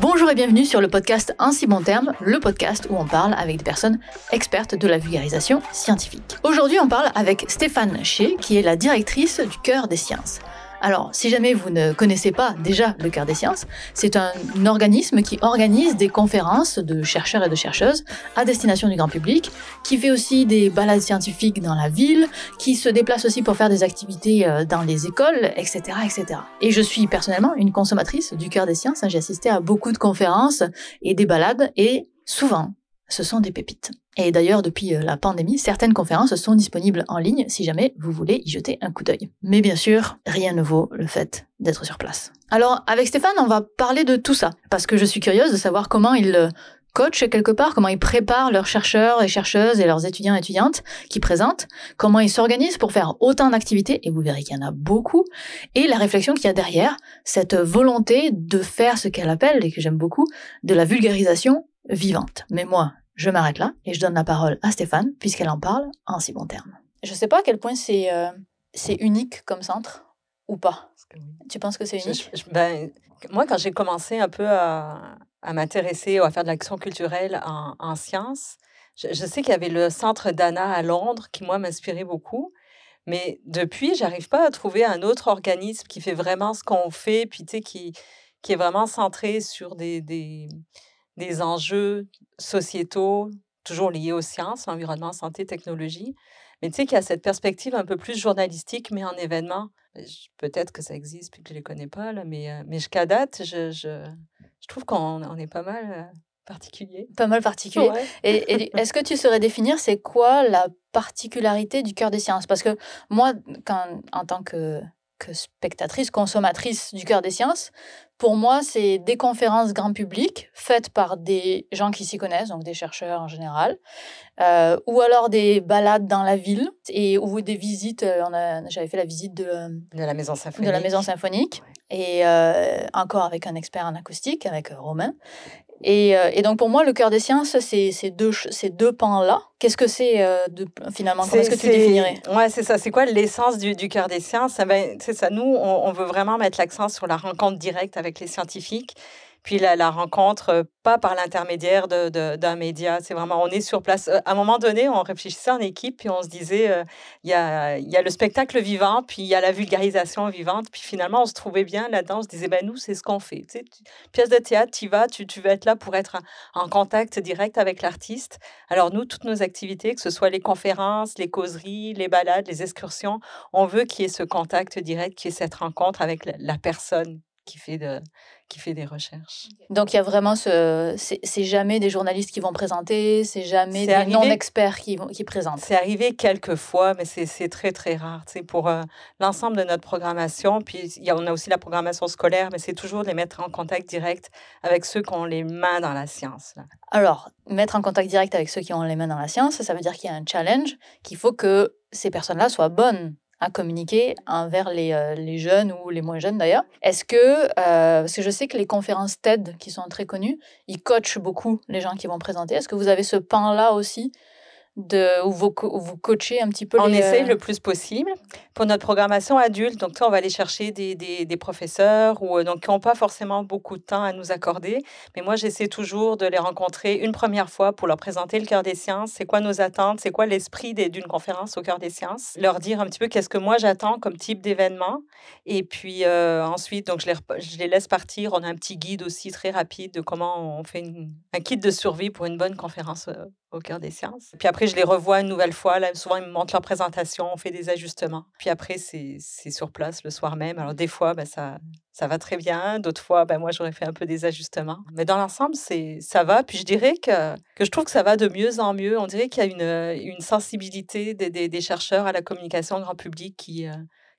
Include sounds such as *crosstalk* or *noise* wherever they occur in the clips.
Bonjour et bienvenue sur le podcast Ainsi bon terme, le podcast où on parle avec des personnes expertes de la vulgarisation scientifique. Aujourd'hui, on parle avec Stéphane Ché, qui est la directrice du Cœur des sciences. Alors, si jamais vous ne connaissez pas déjà le Cœur des sciences, c'est un organisme qui organise des conférences de chercheurs et de chercheuses à destination du grand public, qui fait aussi des balades scientifiques dans la ville, qui se déplace aussi pour faire des activités euh, dans les écoles, etc., etc. Et je suis personnellement une consommatrice du Cœur des sciences. J'ai assisté à beaucoup de conférences et des balades, et souvent, ce sont des pépites. Et d'ailleurs, depuis euh, la pandémie, certaines conférences sont disponibles en ligne si jamais vous voulez y jeter un coup d'œil. Mais bien sûr, rien ne vaut le fait d'être sur place. Alors, avec Stéphane, on va parler de tout ça, parce que je suis curieuse de savoir comment il euh, coach quelque part, comment ils préparent leurs chercheurs et chercheuses et leurs étudiants et étudiantes qui présentent, comment ils s'organisent pour faire autant d'activités, et vous verrez qu'il y en a beaucoup, et la réflexion qu'il y a derrière, cette volonté de faire ce qu'elle appelle, et que j'aime beaucoup, de la vulgarisation vivante. Mais moi, je m'arrête là et je donne la parole à Stéphane, puisqu'elle en parle en si bons termes. Je ne sais pas à quel point c'est euh, c'est unique comme centre ou pas. Tu penses que c'est unique? ben, Moi, quand j'ai commencé un peu à, à m'intéresser ou à faire de l'action culturelle en, en sciences, je, je sais qu'il y avait le centre d'Anna à Londres qui, moi, m'inspirait beaucoup. Mais depuis, j'arrive pas à trouver un autre organisme qui fait vraiment ce qu'on fait, puis tu sais, qui, qui est vraiment centré sur des, des, des enjeux sociétaux, toujours liés aux sciences, environnement, santé, technologie. Mais tu sais qu'il y a cette perspective un peu plus journalistique, mais en événement. Peut-être que ça existe puis que je ne les connais pas, là, mais, euh, mais jusqu'à date, je, je, je trouve qu'on on est pas mal euh, particulier. Pas mal particulier. Et, est-ce que tu saurais définir c'est quoi la particularité du cœur des sciences? Parce que moi, quand, en tant que que spectatrice, consommatrice du cœur des sciences. Pour moi, c'est des conférences grand public faites par des gens qui s'y connaissent, donc des chercheurs en général, euh, ou alors des balades dans la ville et ou des visites. Euh, j'avais fait la visite de, de la maison symphonique, de la maison symphonique et euh, encore avec un expert en acoustique, avec Romain. Euh, et, donc pour moi, le cœur des sciences, c'est ces deux, ces deux pans-là. Qu'est-ce que c'est euh, finalement? Comment est-ce que tu définirais? Ouais, c'est ça. C'est quoi l'essence du, du cœur des sciences? Ben, C'est ça. Nous, on, on veut vraiment mettre l'accent sur la rencontre directe avec les scientifiques puis la, rencontre, euh, pas par l'intermédiaire d'un de, d'un média. C'est vraiment, on est sur place. Euh, à un moment donné, on réfléchissait en équipe, puis on se disait, euh, il y, a, y a le spectacle vivant, puis il y a la vulgarisation vivante. Puis finalement, on se trouvait bien là-dedans. On se disait, ben nous, c'est ce qu'on fait. Tu sais, pièce de théâtre, tu vas, tu, tu vas être là pour être en contact direct avec l'artiste. Alors nous, toutes nos activités, que ce soit les conférences, les causeries, les balades, les excursions, on veut qu'il y ait ce contact direct, qu'il y ait cette rencontre avec la personne qui fait, de, qui fait des recherches. Donc il y a vraiment ce. C'est jamais des journalistes qui vont présenter, c'est jamais des non-experts qui, qui présentent. C'est arrivé quelques fois, mais c'est très, très rare. Pour euh, l'ensemble de notre programmation, puis y a, on a aussi la programmation scolaire, mais c'est toujours de les mettre en contact direct avec ceux qui ont les mains dans la science. Alors, mettre en contact direct avec ceux qui ont les mains dans la science, ça veut dire qu'il y a un challenge, qu'il faut que ces personnes-là soient bonnes à communiquer envers les, euh, les, jeunes ou les moins jeunes d'ailleurs. Est-ce que, euh, parce que je sais que les conférences TED qui sont très connues, ils coachent beaucoup les gens qui vont présenter. Est-ce que vous avez ce pan-là aussi de, où, vous, vous coachez un petit peu On les, essaye euh, le plus possible. Pour notre programmation adulte, donc on va aller chercher des, des, des professeurs ou, donc, qui n'ont pas forcément beaucoup de temps à nous accorder. Mais moi, j'essaie toujours de les rencontrer une première fois pour leur présenter le cœur des sciences. C'est quoi nos attentes? C'est quoi l'esprit d'une conférence au cœur des sciences? Leur dire un petit peu qu'est-ce que moi j'attends comme type d'événement. Et puis euh, ensuite, donc, je les, je les laisse partir. On a un petit guide aussi très rapide de comment on fait un kit de survie pour une bonne conférence euh, au cœur des sciences. Puis après, je les revois une nouvelle fois. Là, souvent, ils me montrent leur présentation, on fait des ajustements. Puis après, c'est sur place le soir même. Alors, des fois, ben, ça, ça va très bien. D'autres fois, ben, moi, j'aurais fait un peu des ajustements. Mais dans l'ensemble, ça va. Puis je dirais que, que je trouve que ça va de mieux en mieux. On dirait qu'il y a une, une sensibilité des, des, des, chercheurs à la communication grand public qui, euh,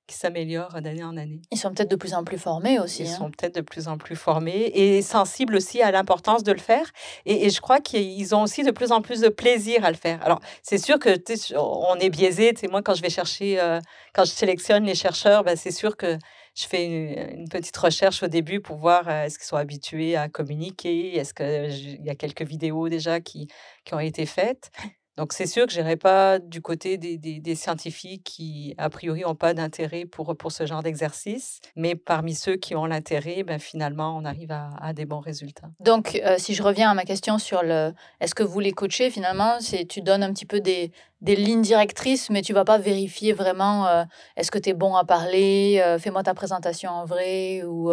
qui s'améliorent d'année en année. Ils sont peut-être de plus en plus formés aussi. Ils hein. sont peut-être de plus en plus formés et sensibles aussi à l'importance de le faire. Et, et je crois qu'ils ont aussi de plus en plus de plaisir à le faire. Alors, c'est sûr que on est biaisé. Moi, quand je vais chercher, euh, quand je sélectionne les chercheurs, ben, c'est sûr que je fais une, une, petite recherche au début pour voir euh, est-ce qu'ils sont habitués à communiquer, est-ce qu'il y a quelques vidéos déjà qui, qui ont été faites. Donc c'est sûr que je n'irai pas du côté des, scientifiques qui, a priori, n'ont pas d'intérêt pour, pour ce genre d'exercice. Mais parmi ceux qui ont l'intérêt, ben, finalement, on arrive à, des bons résultats. Donc, euh, si je reviens à ma question sur le est-ce que vous les coachez, finalement, c'est tu donnes un petit peu des, des lignes directrices, mais tu vas pas vérifier vraiment euh, est-ce que tu es bon à parler, euh, fais-moi ta présentation en vrai ou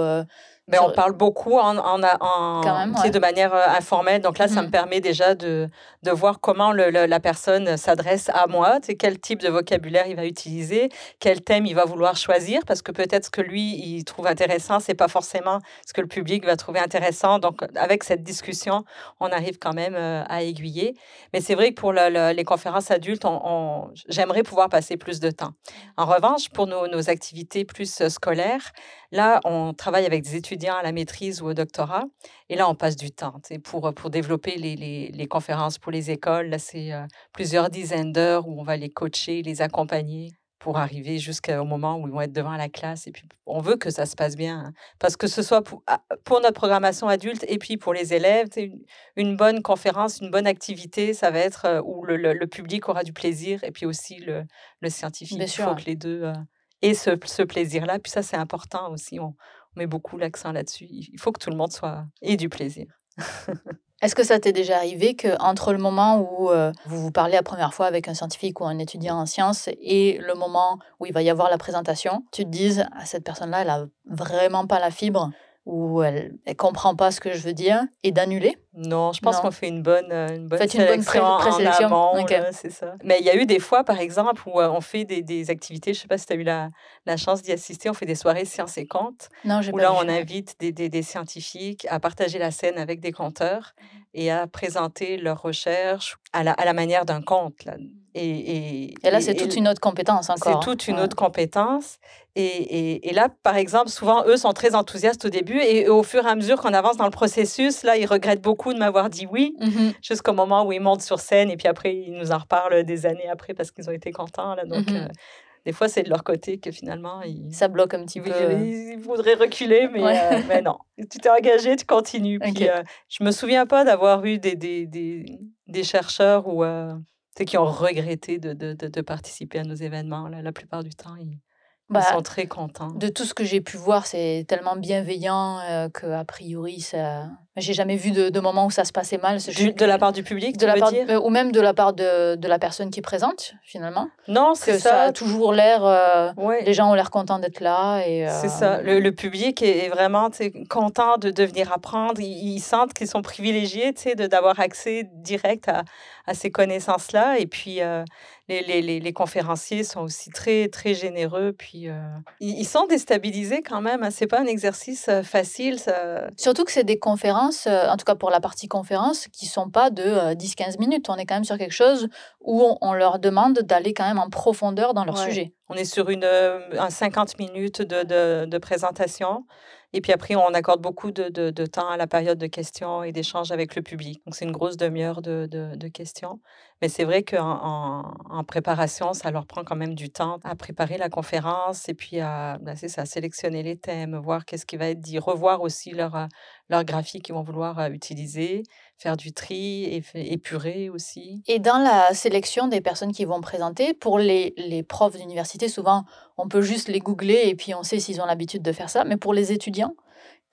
mais on parle beaucoup en, en, en de manière euh, informelle. Donc là, ça me mmh. permet déjà de, de voir comment le, la personne s'adresse à moi, quel type de vocabulaire il va utiliser, quel thème il va vouloir choisir, parce que peut-être ce que lui, il trouve intéressant, c'est pas forcément ce que le public va trouver intéressant. Donc, avec cette discussion, on arrive quand même euh, à aiguiller. Mais c'est vrai que pour les conférences adultes, on, j'aimerais pouvoir passer plus de temps. En revanche, pour nos, nos activités plus euh, scolaires, là, on travaille avec des étudiants à la maîtrise ou au doctorat. Et là, on passe du temps pour, pour développer les, les, les, conférences pour les écoles. Là, c'est euh, plusieurs dizaines d'heures où on va les coacher, les accompagner pour arriver jusqu'au moment où ils vont être devant la classe. Et puis, on veut que ça se passe bien. Hein. parce que ce soit pour, ah, pour, notre programmation adulte et puis pour les élèves, une, une, bonne conférence, une bonne activité, ça va être euh, où le, le, public aura du plaisir et puis aussi le, le scientifique. Il faut que les deux euh, aient ce, ce plaisir-là. Puis ça, c'est important aussi. On, met beaucoup l'accent là-dessus. Il faut que tout le monde soit ait du plaisir. *laughs* Est-ce que ça t'est déjà arrivé que entre le moment où euh, vous vous parlez la première fois avec un scientifique ou un étudiant en sciences et le moment où il va y avoir la présentation, tu te dises à ah, cette personne-là, elle a vraiment pas la fibre ou elle ne comprend pas ce que je veux dire et d'annuler Non, je pense qu'on fait une bonne, euh, une bonne sélection une bonne en c'est ça. Mais il y a eu des fois, par exemple, où euh, on fait des, des activités, je ne sais pas si tu as eu la, la chance d'y assister, on fait des soirées sciences et contes, non, où là, on invite des, des, des, scientifiques à partager la scène avec des conteurs et à présenter leurs recherches à la, à la manière d'un conte. Là. Et, et, là, c'est toute une autre compétence encore. C'est toute une autre compétence. Et, et, là, par exemple, souvent, eux sont très enthousiastes au début et au fur et à mesure qu'on avance dans le processus, là, ils regrettent beaucoup de m'avoir dit oui, mmh jusqu'au moment où ils montent sur scène et puis après, ils nous en reparlent des années après parce qu'ils ont été contents. Là, donc, mmh euh, des fois, c'est de leur côté que finalement, ils... ça bloque un petit peu. Ils, voudraient reculer, mais, euh, mais non. Tu t'es engagé, tu continues. Puis, euh, je me souviens pas d'avoir eu des, des, des, des chercheurs ou qui ont regretté de, de, de, participer à nos événements. Là, la plupart du temps, ils, bah, sont très contents. De tout ce que j'ai pu voir, c'est tellement bienveillant euh, qu'a priori, ça, j'ai jamais vu de, de, moment où ça se passait mal. de la part du public, de la part, dire euh, ou même de la part de, de, la personne qui présente finalement. Non, c'est ça. ça. a toujours l'air. Euh, Les gens ont l'air contents d'être là et. Euh, c'est ça. Le, le, public est, vraiment content de, de venir apprendre. Ils, sentent qu'ils sont privilégiés, tu sais, d'avoir accès direct à, à ces connaissances-là. Et puis les, les, les, conférenciers sont aussi très très généreux. Puis ils, ils, sont déstabilisés quand même. Hein. C'est pas un exercice facile. Ça... Surtout que c'est des conférences euh, en tout cas pour la partie conférence, qui sont pas de 10-15 euh, minutes. On est quand même sur quelque chose où on, leur demande d'aller quand même en profondeur dans leur sujet. On est sur une, euh, un 50 minutes de, de, de présentation. Et puis après, on accorde beaucoup de, de, temps à la période de questions et d'échanges avec le public. Donc, c'est une grosse demi-heure de, de, questions. Mais c'est vrai qu'en en, préparation, ça leur prend quand même du temps à préparer la conférence et puis à, c'est ça, sélectionner les thèmes, voir qu'est-ce qui va être dit, revoir aussi leur, leur graphique qu'ils vont vouloir euh, utiliser, faire du tri, et épurer aussi. Et dans la sélection des personnes qui vont présenter, pour les, les profs d'université, souvent, on peut juste les googler et puis on sait s'ils ont l'habitude de faire ça. Mais pour les étudiants,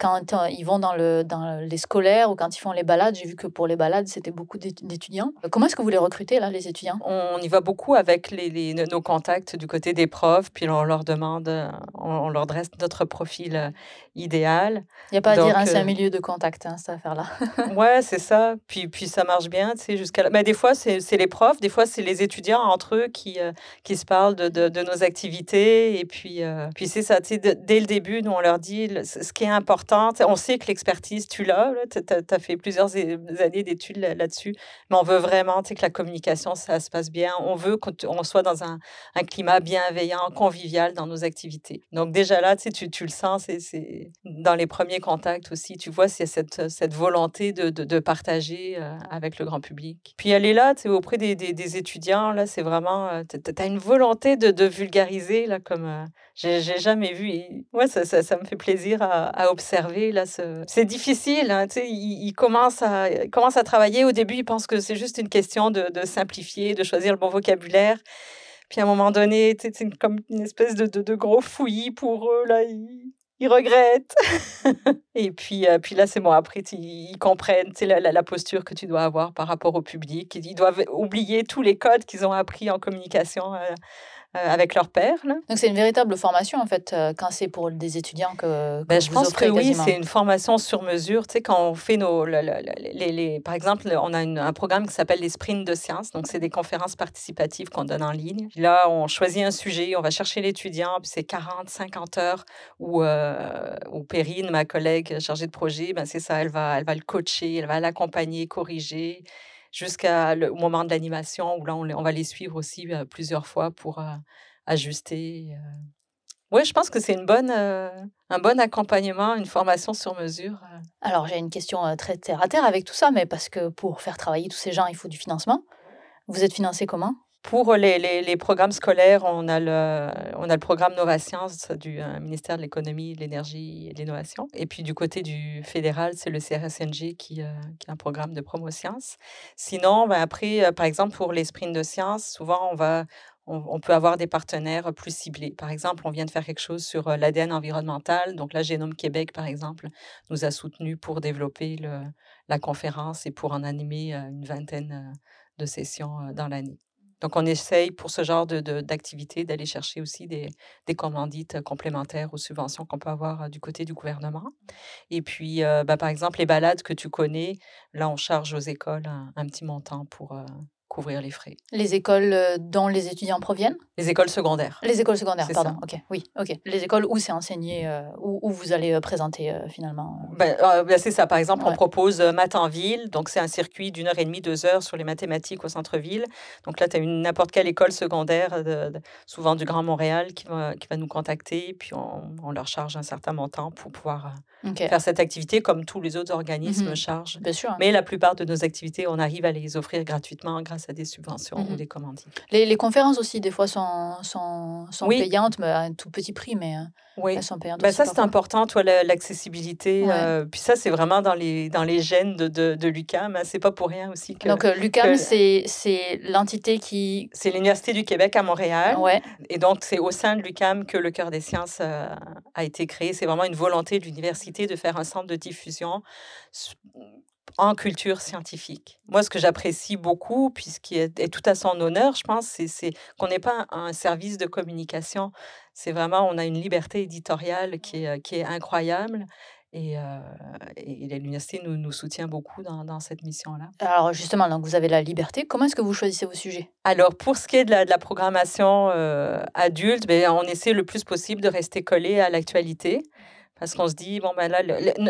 quand euh, ils vont dans, le, dans les scolaires ou quand ils font les balades, j'ai vu que pour les balades, c'était beaucoup d'étudiants. Comment est-ce que vous les recrutez, là, les étudiants? On y va beaucoup avec les, nos contacts du côté des profs, puis on leur demande, euh, on, leur dresse notre profil euh, idéal. Il n'y a pas à dire, hein, c'est un milieu de contact, hein, cette affaire-là. *laughs* ouais, c'est ça. Puis, puis ça marche bien, tu sais, jusqu'à Mais des fois, c'est les profs, des fois, c'est les étudiants entre eux qui, qui se parlent de, de, nos activités. Et puis, puis c'est ça, tu sais, dès le début, nous, on leur dit ce qui est important on sait que l'expertise, tu l'as. Tu as, fait plusieurs années d'études là-dessus. mais on veut vraiment que la communication, ça se passe bien. On veut qu'on soit dans un, climat bienveillant, convivial dans nos activités. Donc déjà là, tu, le sens, c'est dans les premiers contacts aussi. Tu vois, c'est cette, volonté de, partager euh, avec le grand public. Puis elle est là, auprès des, des, étudiants, là, c'est vraiment... Euh, tu as une volonté de, vulgariser, là, comme euh, j'ai jamais vu. Et, ouais, ça, me fait plaisir à observer observer là. C'est difficile. Hein, ils, ils, commencent à, commencent à travailler. Au début, ils pensent que c'est juste une question de, simplifier, de choisir le bon vocabulaire. Puis à un moment donné, c'est comme une espèce de, gros fouillis pour eux. Là, ils, ils regrettent. *laughs* et puis, euh, puis là, c'est bon. Après, ils comprennent la, la, la, posture que tu dois avoir par rapport au public. Ils doivent oublier tous les codes qu'ils ont appris en communication. Euh, avec leur père. Donc c'est une véritable formation en fait euh, quand c'est pour des étudiants que, ben, je pense que oui, c'est une formation sur mesure. Tu sais quand on fait nos, les, les, par exemple, on a un programme qui s'appelle les sprints de sciences. Donc c'est des conférences participatives qu'on donne en ligne. Là, on choisit un sujet, on va chercher l'étudiant, puis c'est 40, 50 heures où, euh, où Perrine, ma collègue chargée de projet, ben c'est ça, elle va, elle va le coacher, elle va l'accompagner, corriger jusqu'au moment de l'animation où là, on, va les suivre aussi plusieurs fois pour ajuster. Oui, je pense que c'est une bonne, un bon accompagnement, une formation sur mesure. Alors, j'ai une question très terre à terre avec tout ça, mais parce que pour faire travailler tous ces gens, il faut du financement. Vous êtes financé comment? Pour les, les, programmes scolaires, on a le, on a le programme Nova Science du euh, ministère de l'économie, de l'énergie et de l'innovation. Et puis du côté du fédéral, c'est le CRSNG qui, euh, qui, a un programme de promo sciences. Sinon, ben après, euh, par exemple, pour les sprints de sciences, souvent on va, on, peut avoir des partenaires plus ciblés. Par exemple, on vient de faire quelque chose sur l'ADN environnemental. Donc, la Génome Québec, par exemple, nous a soutenus pour développer le, la conférence et pour en animer une vingtaine de sessions dans l'année. Donc, on essaye pour ce genre d'activité de, d'aller chercher aussi des, des, commandites complémentaires aux subventions qu'on peut avoir du côté du gouvernement. Et puis, bah, par exemple, les balades que tu connais, là, on charge aux écoles un, petit montant pour, couvrir les frais. Les écoles euh, dont les étudiants proviennent? Les écoles secondaires. Les écoles secondaires, pardon. Ok, oui, ok. Les écoles où c'est enseigné, euh, où, vous allez euh, présenter finalement? Ben, ben, c'est ça. Par exemple, on propose Math en ville, donc c'est un circuit d'une heure et demie, deux heures sur les mathématiques au centre-ville. Donc là, tu as n'importe quelle école secondaire, de, souvent du Grand Montréal, qui va, qui va nous contacter, puis on, leur charge un certain montant pour pouvoir faire cette activité, comme tous les autres organismes mhm. chargent. Bien sûr. Mais la plupart de nos activités, on arrive à les offrir gratuitement grâce à des subventions ou mmh des commandites. Les, les, conférences aussi, des fois, sont, sont, sont payantes, mais à un tout petit prix, mais euh, oui. sont payantes. Ben ça, c'est important, toi, l'accessibilité. Euh, puis ça, c'est vraiment dans les, dans les gènes de, de, de l'UCAM. Hein, c'est pas pour rien aussi que. Donc, euh, l'UCAM, c'est l'entité qui. C'est l'Université du Québec à Montréal. Ouais. Et donc, c'est au sein de l'UCAM que le Cœur des sciences a été créé. C'est vraiment une volonté de l'université de faire un centre de diffusion en culture scientifique. Moi, ce que j'apprécie beaucoup, puisqu'il est, tout à son honneur, je pense, c'est qu'on n'est pas un, service de communication. C'est vraiment, on a une liberté éditoriale qui est, qui est incroyable. Et, euh, l'université nous, nous, soutient beaucoup dans, dans cette mission-là. Alors justement, donc vous avez la liberté. Comment est-ce que vous choisissez vos sujets? Alors pour ce qui est de la, de la programmation euh, adulte, ben, on essaie le plus possible de rester collé à l'actualité. Parce qu'on se dit, bon, ben là,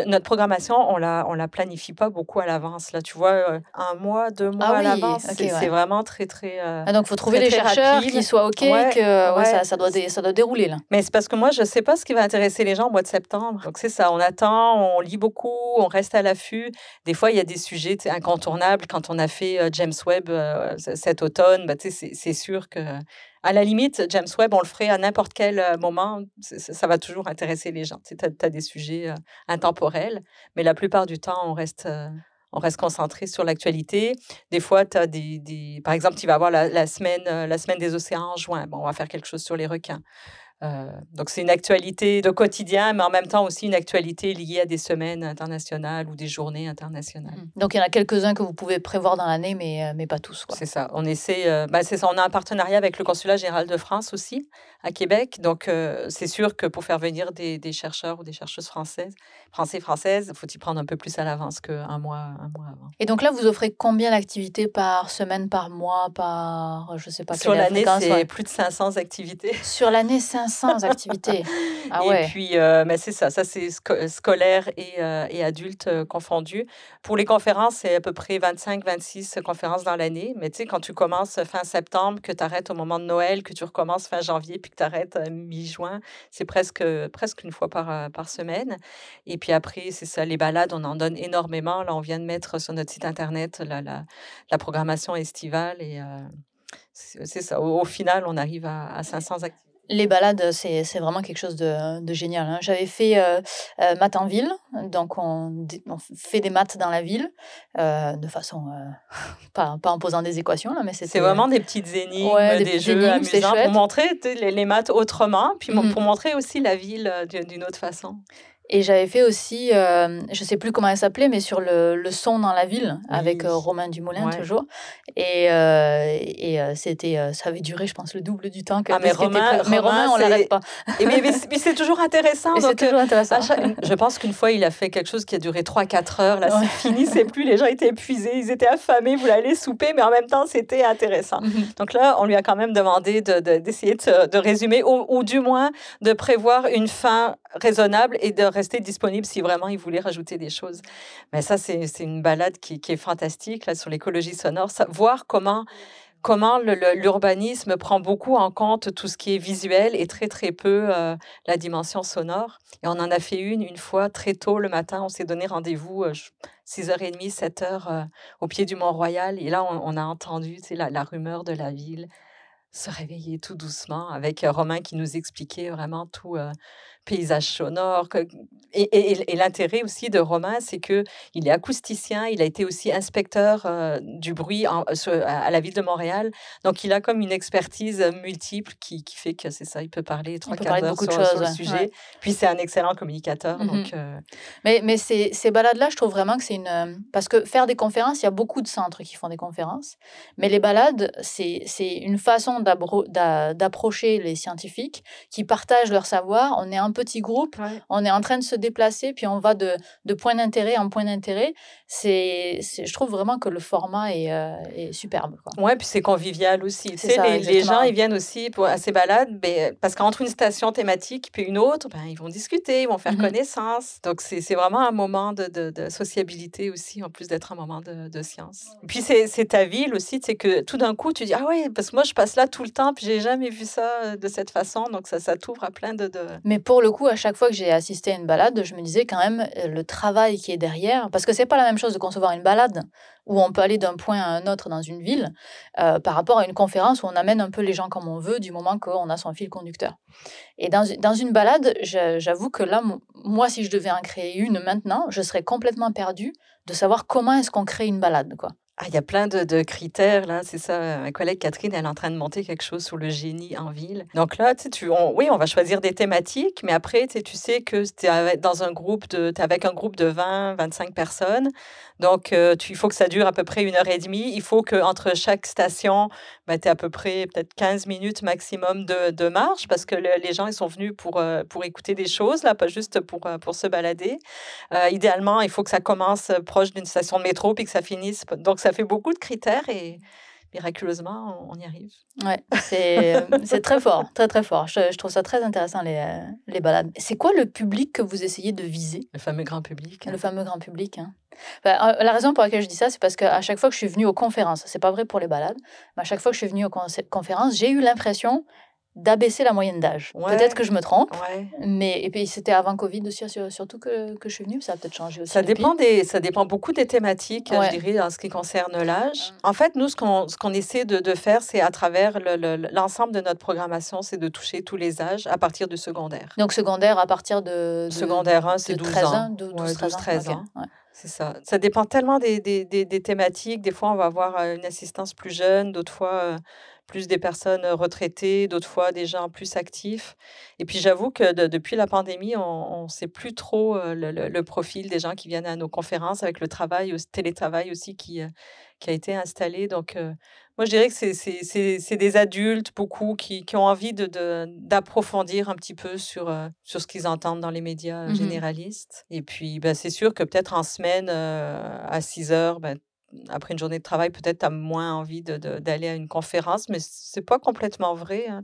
notre programmation, on la, on la planifie pas beaucoup à l'avance. Là, tu vois, euh, un mois, deux mois ah à l'avance, c'est vraiment très, très. Euh, ah, donc, il faut trouver les chercheurs qui soient OK, que ouais, ça, ça, doit ça doit dérouler. Là. Mais c'est parce que moi, je sais pas ce qui va intéresser les gens au mois de septembre. Donc, c'est ça, on attend, on lit beaucoup, on reste à l'affût. Des fois, il y a des sujets incontournables. Quand on a fait euh, James Webb cet automne, bah, c'est sûr que à la limite, James Webb, on le ferait à n'importe quel euh, moment. Ça va toujours intéresser les gens. Tu as, des sujets euh, intemporels, mais la plupart du temps, on reste, euh, on reste concentré sur l'actualité. Des fois, des, Par exemple, tu vas avoir la, la semaine, la semaine des océans en juin. Bon, on va faire quelque chose sur les requins. Euh, donc c'est une actualité de quotidien, mais en même temps aussi une actualité liée à des semaines internationales ou des journées internationales. Mmh. Donc il y en a quelques-uns que vous pouvez prévoir dans l'année, mais, euh, mais pas tous. C'est ça. On essaie. Euh, bah, c'est ça. On a un partenariat avec le consulat général de France aussi à Québec. Donc c'est sûr que pour faire venir des, des, chercheurs ou des chercheuses françaises, français françaises, faut y prendre un peu plus à l'avance qu'un mois, un mois avant. Et donc là, vous offrez combien d'activités par semaine, par mois, par je sais pas. Sur l'année, c'est plus de 500 activités. Sur l'année, 500 sans activité. Ah et puis, euh, mais c'est ça, ça c'est scolaire et, euh, et adulte euh, confondus. Pour les conférences, c'est à peu près 25-26 conférences dans l'année. Mais tu sais, quand tu commences fin septembre, que tu arrêtes au moment de Noël, que tu recommences fin janvier, puis que tu arrêtes mi-juin, c'est presque, presque une fois par, par semaine. Et puis après, c'est ça, les balades, on en donne énormément. Là, on vient de mettre sur notre site internet la, la, la programmation estivale et c'est ça. Au, final, on arrive à, à 500 activités. Les balades, c'est c'est vraiment quelque chose de, de génial. hein. J'avais fait euh, euh, maths en ville, donc on, fait des maths dans la ville, euh, de façon *laughs* pas, pas en posant des équations là, mais c'était C'est vraiment des petites énigmes, Ouais, des des, petites jeux énigmes, amusants pour montrer les, les maths autrement, puis Mhm. pour montrer aussi la ville d'une autre façon. Et j'avais fait aussi, euh, je sais plus comment elle s'appelait, mais sur le, le son dans la ville, avec euh, Romain Dumoulin Ouais. toujours. Et, euh, et c'était, ça avait duré, je pense, le double du temps que Ah, de mais Romain- mais Romain, on l'arrête pas. *laughs* Et mais, mais c'est- mais c'est toujours intéressant. Donc, toujours intéressant. chaque- Je pense qu'une fois, il a fait quelque chose qui a duré 3-4 heures. Là, Ouais. c'est fini, c'est plus. Les gens étaient épuisés, ils étaient affamés, voulaient aller souper, mais en même temps, c'était intéressant. Mhm. Donc là, on lui a quand même demandé de- de- d'essayer de, se- de résumer, ou, ou du moins de prévoir une fin raisonnable et de rester disponible si vraiment il voulait rajouter des choses. Mais ça, c'est une balade qui, qui est fantastique là, sur l'écologie sonore. Ça- voir comment, comment l'urbanisme prend beaucoup en compte tout ce qui est visuel et très, très peu euh, la dimension sonore. Et on en a fait une une fois très tôt le matin. On s'est donné rendez-vous euh, je- 6h30, 7h euh, au pied du Mont-Royal. Et là, on, a entendu la, la rumeur de la ville se réveiller tout doucement avec euh, Romain qui nous expliquait vraiment tout euh, paysage sonore. que- et et- et- l'intérêt aussi de Romain, c'est que il est acousticien, il a été aussi inspecteur euh, du bruit en- à la ville de Montréal. Donc, il a comme une expertise multiple qui, qui fait que c'est ça, il peut parler trois quarts d'heure sur, sur le sujet. ouais. Puis, c'est un excellent communicateur. Mhm. Donc, euh, Mais, mais ces, ces balades-là, je trouve vraiment que c'est une... Parce que faire des conférences, il y a beaucoup de centres qui font des conférences. Mais les balades, c'est une façon d'approcher les scientifiques qui partagent leur savoir. On est un petit groupe, on est en train de se déplacer, puis on va de, de point d'intérêt en point d'intérêt. C'est, c'est- je trouve vraiment que le format est, euh, est superbe. Quoi. Ouais, puis c'est convivial aussi. Tu C'est sais, ça, les, gens, ils viennent aussi pour, à ces balades, ben, parce qu'entre une station thématique puis une autre, ben, ils vont discuter, ils vont faire Mhm. connaissance. Donc, c'est c'est vraiment un moment de, de, de sociabilité aussi, en plus d'être un moment de, de science. Puis, c'est c'est ta ville aussi, sais, que tout d'un coup, tu dis, ah ouais, parce que moi, je passe là tout le temps, puis j'ai jamais vu ça euh, de cette façon. Donc, ça, ça t'ouvre à plein de... de... Mais pour le coup, à chaque fois que j'ai assisté à une balade, je me disais quand même euh, le travail qui est derrière, parce que c'est pas la même chose de concevoir une balade où on peut aller d'un point à un autre dans une ville, euh, par rapport à une conférence où on amène un peu les gens comme on veut du moment qu'on a son fil conducteur. Et dans, dans une balade, j'avoue que là, mo- moi, si je devais en créer une maintenant, je serais complètement perdue de savoir comment est-ce qu'on crée une balade, quoi. Ah, il y a plein de, de critères, là, c'est ça. Ma collègue Catherine, elle est en train de monter quelque chose sur le génie en ville. Donc là, tu oui, on va choisir des thématiques, mais après, tu sais, que tu es t'es avec un groupe de 20, 25 personnes. Donc, euh, il faut que ça dure à peu près une heure et demie. Il faut qu'entre chaque station, ben, tu à peu près peut-être 15 minutes maximum de, de marche, parce que le- les gens, ils sont venus pour, euh, pour écouter des choses, là, pas juste pour, euh, pour se balader. Idéalement, il faut que ça commence proche d'une station de métro puis que ça finisse. Donc, ça fait beaucoup de critères et miraculeusement, on y arrive. Ouais, c'est euh, c'est très fort, très très fort. Je, je trouve ça très intéressant, les, euh, les balades. C'est quoi le public que vous essayez de viser? Le fameux grand public. Le fameux grand public. hein. Ben, euh, la raison pour laquelle je dis ça, c'est parce qu'à chaque fois que je suis venue aux conférences, c'est pas vrai pour les balades, mais à chaque fois que je suis venue aux conférences, j'ai eu l'impression d'abaisser la moyenne d'âge. Ouais. Peut-être que je me trompe, Ouais. mais et puis c'était avant Covid aussi, sur- surtout que, que je suis venue, ça a peut-être changé aussi. Ça dépend, des, ça dépend beaucoup des thématiques, Ouais. je dirais, en ce qui concerne l'âge. En fait, nous, ce qu'on ce qu'on essaie de, de faire, c'est à travers le- le- l'ensemble de notre programmation, c'est de toucher tous les âges à partir du secondaire. Donc secondaire à partir de. de- Secondaire 1, c'est de 13 13 ans. ans, 12, Ouais, 13 ans. 13 ok, ans. ouais. C'est ça. Ça dépend tellement des, des, des, des thématiques. Des fois, on va avoir euh, une assistance plus jeune, d'autres fois, euh, plus des personnes retraitées, d'autres fois, des gens plus actifs. Et puis, j'avoue que de- depuis la pandémie, on ne sait plus trop le, le- le profil des gens qui viennent à nos conférences avec le travail, le télétravail aussi qui, qui a été installé. Donc, euh, moi, je dirais que c'est- des adultes, beaucoup, qui, qui ont envie de- de- d'approfondir un petit peu sur, euh, sur ce qu'ils entendent dans les médias Mhm. généralistes. Et puis, ben, c'est sûr que peut-être en semaine, euh, à 6 heures, ben, après une journée de travail, peut-être tu as moins envie d'aller à une conférence, mais c'est pas complètement vrai. hein.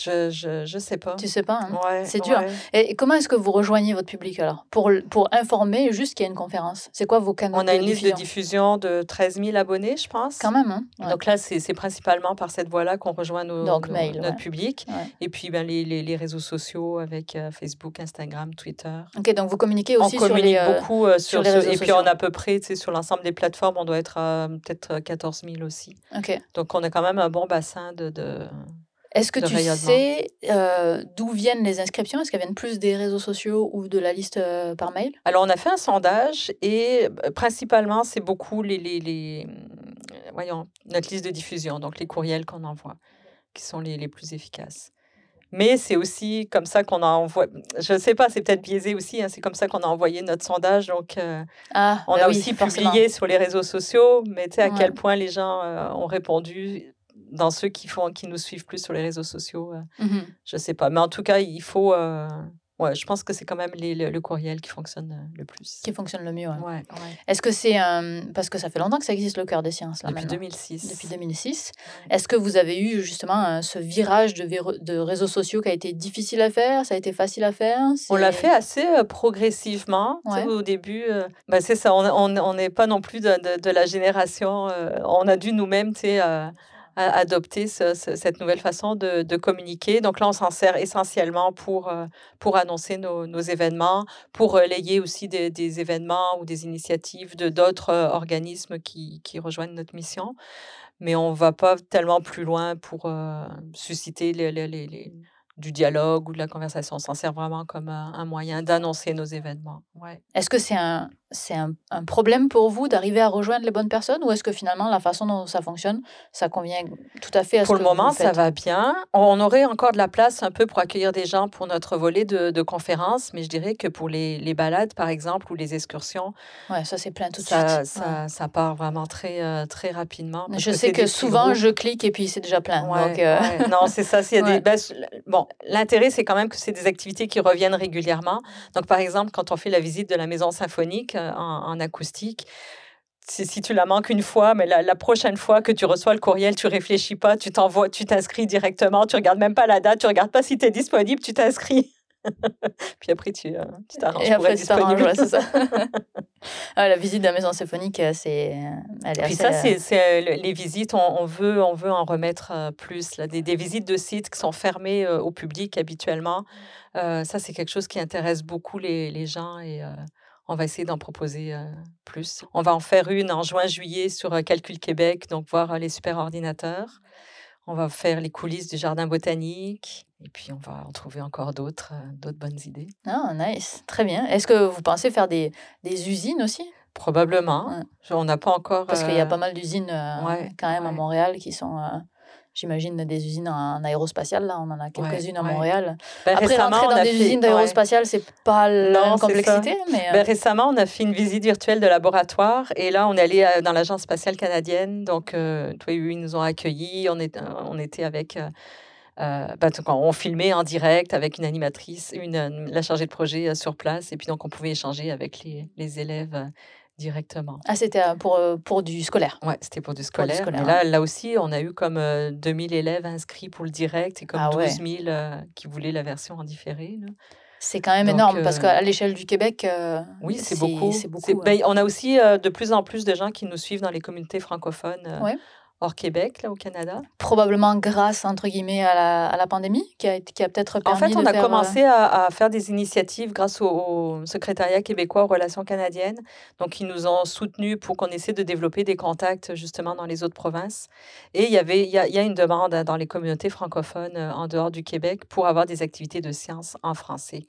Je, je, je sais pas. Tu sais pas, hein. Ouais, c'est dur. ouais. Et, comment est-ce que vous rejoignez votre public alors? Pour, pour informer juste qu'il y a une conférence C'est quoi vos canaux On a une liste de diffusion? de 13 000 abonnés, je pense. Quand même, hein Ouais. Donc là, c'est c'est principalement par cette voie-là qu'on rejoint nos, Donc, nos- mail, notre public. Et puis ben, les, les, les réseaux sociaux avec euh, Facebook, Instagram, Twitter. Ok, donc vous communiquez On aussi sur communique les. euh, beaucoup euh, sur sur, les réseaux Et puis sociaux. on a à peu près, tu sais, sur l'ensemble des plateformes, on doit être à peut-être 14 000 aussi. Ok. Donc on a quand même un bon bassin de... de... Est-ce que de tu sais euh, d'où viennent les inscriptions? Est-ce qu'elles viennent plus des réseaux sociaux ou de la liste euh, par mail? Alors, on a fait un sondage et euh, principalement, c'est beaucoup les, les, les, euh, voyons, notre liste de diffusion, donc les courriels qu'on envoie, qui sont les, les plus efficaces. Mais c'est aussi comme ça qu'on a envoyé, je ne sais pas, c'est peut-être biaisé aussi, hein, c'est comme ça qu'on a envoyé notre sondage. Donc, euh, Ah, on bah a oui, aussi forcément. publié sur les réseaux sociaux, mais tu sais à Ouais. quel point les gens euh, ont répondu dans ceux qui, font, qui nous suivent plus sur les réseaux sociaux. euh, Mhm. je sais pas. Mais en tout cas, il faut. Euh, Ouais, je pense que c'est quand même les- le, le courriel qui fonctionne euh, le plus. Qui fonctionne le mieux. ouais. Ouais, ouais. Est-ce que c'est un... parce que ça fait longtemps que ça existe le cœur des sciences là Depuis maintenant 2006. Depuis 2006. Est-ce que vous avez eu justement euh, ce virage de, réseaux sociaux qui a été difficile à faire Ça a été facile à faire? On l'a fait assez euh, progressivement. tu sais, Ouais. Au début, euh, bah, c'est ça, on on- on n'est pas non plus de, de- de la génération. euh, on a dû nous-mêmes tu sais, euh, adopter ce- ce- cette nouvelle façon de, communiquer. Donc là, on s'en sert essentiellement pour, euh, pour annoncer nos, événements, pour relayer aussi des, événements ou des initiatives de d'autres euh, organismes qui, qui rejoignent notre mission. Mais on ne va pas tellement plus loin pour euh, susciter du dialogue ou de la conversation. On s'en sert vraiment comme un moyen d'annoncer nos événements. Ouais. Est-ce que c'est un, c'est un, un problème pour vous d'arriver à rejoindre les bonnes personnes ou est-ce que finalement la façon dont ça fonctionne, ça convient tout à fait à ce Pour que le moment, vous ça va bien. On aurait encore de la place un peu pour accueillir des gens pour notre volet de, de conférences, mais je dirais que pour les, les balades, par exemple, ou les excursions, Ouais, ça c'est plein tout de ça, suite. ça, ça part vraiment très, euh, très rapidement. Je sais que souvent je clique et puis c'est déjà plein. Ouais, donc, euh. Non, c'est ça. s'il y a *laughs* Ouais. des... bon, l'intérêt, c'est quand même que c'est des activités qui reviennent régulièrement. Donc, par exemple, quand on fait la visite de la maison symphonique en, en acoustique, si, si tu la manques une fois, mais la, la prochaine fois que tu reçois le courriel, tu réfléchis pas, tu t'envoies, tu t'inscris directement, tu regardes même pas la date, tu regardes pas si tu es disponible, tu t'inscris. *laughs* Puis après, tu euh, t'arranges Et pour après, être tu t'arranges, disponible. ouais, c'est ça. Ouais, *laughs* la visite de la maison symphonique, euh, c'est, euh, Puis ça, euh, c'est c'est, euh, le- les visites, on, on veut, on veut en remettre euh, plus. Là, des, des visites de sites qui sont fermées euh, au public habituellement. Euh, ça, c'est quelque chose qui intéresse beaucoup les, les gens et euh, on va essayer d'en proposer euh, plus. On va en faire une en juin-juillet sur euh, Calcul Québec, donc voir euh, les super ordinateurs. On va faire les coulisses du jardin botanique et puis on va en trouver encore d'autres, d'autres bonnes idées. Ah, nice. Très bien. Est-ce que vous pensez faire des, des usines aussi? Probablement. Ouais. On n'a pas encore. Parce qu'il y a pas mal d'usines ouais, quand même à. Montréal qui sont, j'imagine, des usines en aérospatial. Là, on en a quelques-unes à ouais. Montréal. ben, Après, récemment, rentrer on dans a des fait- usines ouais. c'est pas la Non, complexité, mais... euh, Ben, récemment, on a fait une visite virtuelle de laboratoire et là, on est allé euh, dans l'Agence spatiale canadienne. Donc, euh, toi et ils nous ont accueillis. On, est, euh, on était avec. euh, ben, donc, on filmait en direct avec une animatrice, une, la chargée de projet sur place. Et puis, donc, on pouvait échanger avec les, les élèves directement. Ah, c'était euh, pour, euh, pour du scolaire. Ouais, c'était pour du Pour du scolaire. scolaire, mais là, là aussi, on a eu comme euh, 2000 élèves inscrits pour le direct et comme Ah 12 ouais. 000 euh, qui voulaient la version en différé. là. C'est quand même Donc, énorme parce euh, qu'à l'échelle du Québec, euh, Oui, c'est beaucoup. Beaucoup. hein. ben, on a aussi euh, de plus en plus de gens qui nous suivent dans les communautés francophones euh, Ouais. Hors Québec, là, au Canada? Probablement grâce, entre guillemets, à la, à la pandémie qui a, qui a peut-être En permis fait, on de a faire, euh, commencé à, à faire des initiatives grâce au, au secrétariat québécois aux relations canadiennes. Donc, ils nous ont soutenus pour qu'on essaie de développer des contacts justement dans les autres provinces. Et il y avait, il y a, il y a une demande dans les communautés francophones euh, en dehors du Québec pour avoir des activités de sciences en français.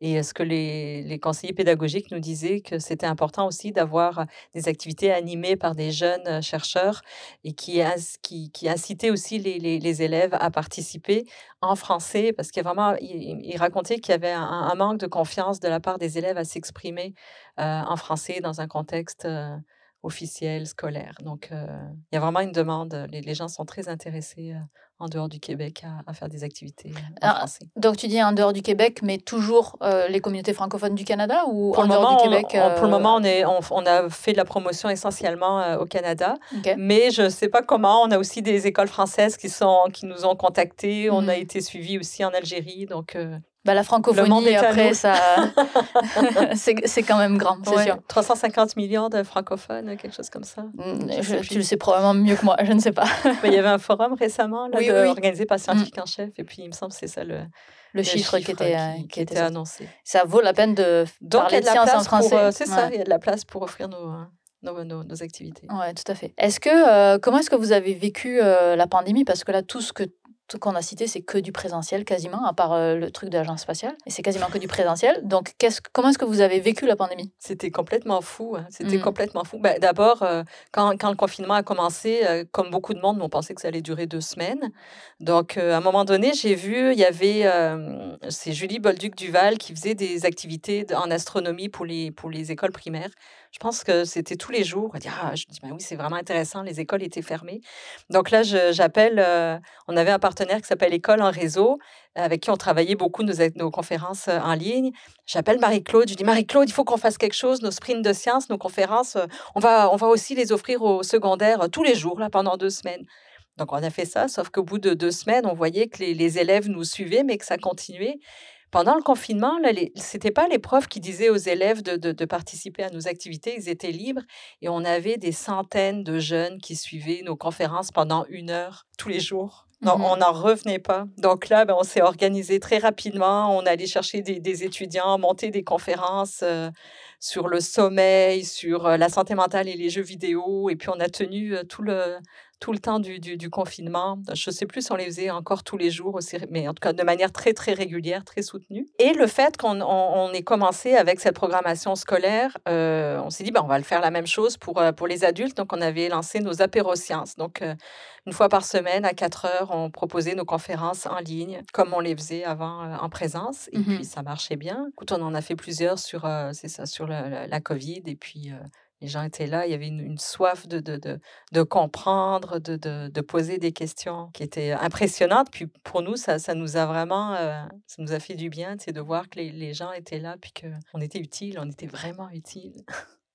Et ce que les, les conseillers pédagogiques nous disaient que c'était important aussi d'avoir des activités animées par des jeunes euh, chercheurs et qui, qui, qui incitaient aussi les, les, élèves à participer en français? Parce qu'il vraiment, il, il racontait qu'il y avait un, manque de confiance de la part des élèves à s'exprimer euh, en français dans un contexte euh, officiel, scolaire. Donc, euh, il y a vraiment une demande. Les, les gens sont très intéressés euh, en dehors du Québec à, à faire des activités euh, en français. Donc tu dis en dehors du Québec, mais toujours euh, les communautés francophones du Canada ou Pour en le, dehors moment, du on- Québec on, pour le euh, moment, on, est, on, on a fait de la promotion essentiellement euh, au Canada. Mais je ne sais pas comment. On a aussi des écoles françaises qui, sont, qui nous ont contactés. On a Mhm. été suivis aussi en Algérie. Donc, euh, Bah, la francophonie, est après, ça, *laughs* *laughs* c'est quand même grand, c'est ouais, sûr. 350 millions de francophones, quelque chose comme ça. Mm, Je tu le sais probablement mieux que moi, je ne sais pas. *laughs* Mais il y avait un forum récemment là, Oui, de- oui, oui. organisé par Scientifique en Chef. Et puis, il me semble que c'est ça le, Le chiffre, qui était, euh, qui, qui qui était annoncé. Ça vaut la peine de Donc, parler de de la science en français. euh, c'est ça, il y a de la place pour offrir nos, euh, nos, nos, nos activités. Ouais, tout à fait. Est-ce que, euh, comment est-ce que vous avez vécu euh, la pandémie? Parce que là, tout ce que tout qu'on a cité, c'est que du présentiel quasiment, à part euh, le truc de l'agence spatiale. Et c'est quasiment que du présentiel. Donc, qu'est-ce, comment est-ce que vous avez vécu la pandémie? C'était complètement fou. hein. C'était Mm. complètement fou. Ben, D'abord, euh, quand, quand le confinement a commencé, euh, comme beaucoup de monde, on pensait que ça allait durer deux semaines. Donc, à un moment donné, j'ai vu, il y avait, c'est Julie Bolduc-Duval qui faisait des activités en astronomie pour les, pour les écoles primaires. Je pense que c'était tous les jours. Ah, je dis, ben oui, c'est vraiment intéressant. Les écoles étaient fermées. Donc là, j'appelle, euh, on avait un partenaire qui s'appelle École en réseau, avec qui on travaillait beaucoup nos, nos conférences euh, en ligne. J'appelle Marie-Claude, je dis Marie-Claude, il faut qu'on fasse quelque chose, nos sprints de sciences, nos conférences, euh, on va, on va aussi les offrir aux secondaires tous les jours, là, pendant deux semaines. Donc, on a fait ça, sauf qu'au bout de deux semaines, on voyait que les, les élèves nous suivaient, mais que ça continuait. Pendant le confinement, ce n'était pas les profs qui disaient aux élèves de, de- de participer à nos activités, ils étaient libres et on avait des centaines de jeunes qui suivaient nos conférences pendant une heure tous les jours. Non, Mhm. on n'en revenait pas. Donc là, ben, on s'est organisé très rapidement. On allait chercher des, des étudiants, monter des conférences euh, sur le sommeil, sur euh, la santé mentale et les jeux vidéo. Et puis, on a tenu euh, tout le, tout le temps du, du- du confinement. Je ne sais plus si on les faisait encore tous les jours, aussi, mais en tout cas de manière très, très régulière, très soutenue. Et le fait qu'on on, on ait commencé avec cette programmation scolaire, euh, on s'est dit, ben, on va le faire la même chose pour, euh, pour les adultes. Donc, on avait lancé nos apérosciences. Donc, euh, une fois par semaine, à 4 heures, on proposait nos conférences en ligne, comme on les faisait avant euh, en présence. Et Mhm. puis, ça marchait bien. Écoute, on en a fait plusieurs sur, c'est ça, sur le- le- la COVID. Et puis, les gens étaient là. Il y avait une, une soif de, de, de, de comprendre, de, de, de poser des questions qui étaient impressionnantes. Puis, pour nous, ça, ça nous a vraiment, euh, ça nous a fait du bien, de voir que les, les gens étaient là, puis qu'on était utile, on était vraiment utile.